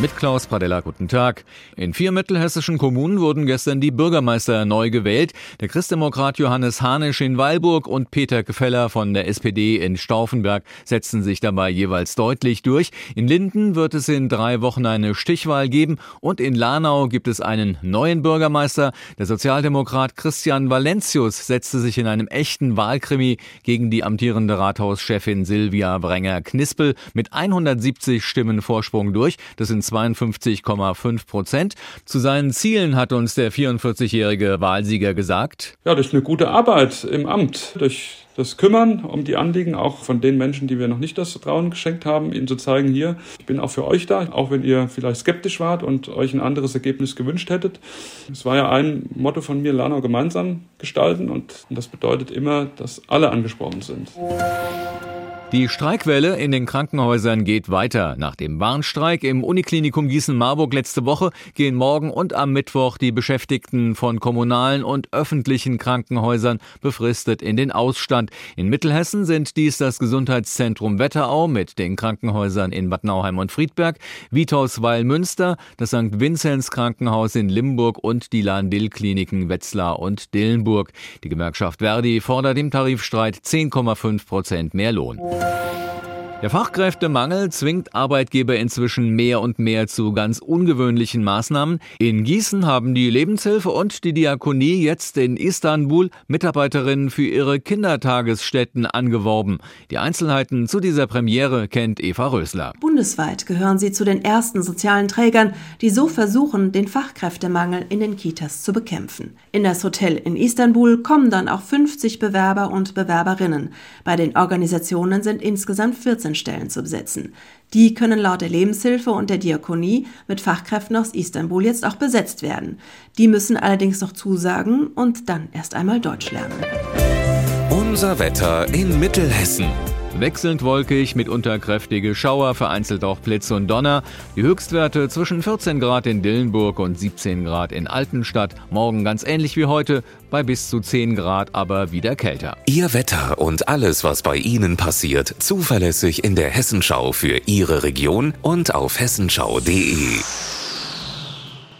Mit Klaus Pradella, guten Tag. In vier mittelhessischen Kommunen wurden gestern die Bürgermeister neu gewählt. Der Christdemokrat Johannes Hanisch in Weilburg und Peter Gefeller von der SPD in Stauffenberg setzten sich dabei jeweils deutlich durch. In Linden wird es in drei Wochen eine Stichwahl geben und in Lanau gibt es einen neuen Bürgermeister. Der Sozialdemokrat Christian Valentius setzte sich in einem echten Wahlkrimi gegen die amtierende Rathauschefin Silvia Brenger-Knispel mit 170 Stimmen Vorsprung durch. Das sind 52,5 Prozent. Zu seinen Zielen hat uns der 44-jährige Wahlsieger gesagt. Ja, durch eine gute Arbeit im Amt, durch das Kümmern um die Anliegen, auch von den Menschen, die wir noch nicht das Vertrauen geschenkt haben, ihnen zu zeigen, hier, ich bin auch für euch da, auch wenn ihr vielleicht skeptisch wart und euch ein anderes Ergebnis gewünscht hättet. Es war ja ein Motto von mir, Lanau gemeinsam gestalten und das bedeutet immer, dass alle angesprochen sind. Die Streikwelle in den Krankenhäusern geht weiter. Nach dem Warnstreik im Uniklinikum Gießen-Marburg letzte Woche gehen morgen und am Mittwoch die Beschäftigten von kommunalen und öffentlichen Krankenhäusern befristet in den Ausstand. In Mittelhessen sind dies das Gesundheitszentrum Wetterau mit den Krankenhäusern in Bad Nauheim und Friedberg, Vithaus-Weil-Münster, das St. Vinzenz Krankenhaus in Limburg und die Lahn-Dill-Kliniken Wetzlar und Dillenburg. Die Gewerkschaft Verdi fordert im Tarifstreit 10,5 Prozent mehr Lohn. Bye. Der Fachkräftemangel zwingt Arbeitgeber inzwischen mehr und mehr zu ganz ungewöhnlichen Maßnahmen. In Gießen haben die Lebenshilfe und die Diakonie jetzt in Istanbul Mitarbeiterinnen für ihre Kindertagesstätten angeworben. Die Einzelheiten zu dieser Premiere kennt Eva Rösler. Bundesweit gehören sie zu den ersten sozialen Trägern, die so versuchen, den Fachkräftemangel in den Kitas zu bekämpfen. In das Hotel in Istanbul kommen dann auch 50 Bewerber und Bewerberinnen. Bei den Organisationen sind insgesamt 14 Stellen zu besetzen. Die können laut der Lebenshilfe und der Diakonie mit Fachkräften aus Istanbul jetzt auch besetzt werden. Die müssen allerdings noch zusagen und dann erst einmal Deutsch lernen. Unser Wetter in Mittelhessen. Wechselnd wolkig, mitunter kräftige Schauer, vereinzelt auch Blitz und Donner. Die Höchstwerte zwischen 14 Grad in Dillenburg und 17 Grad in Altenstadt. Morgen ganz ähnlich wie heute, bei bis zu 10 Grad, aber wieder kälter. Ihr Wetter und alles, was bei Ihnen passiert, zuverlässig in der Hessenschau für Ihre Region und auf hessenschau.de.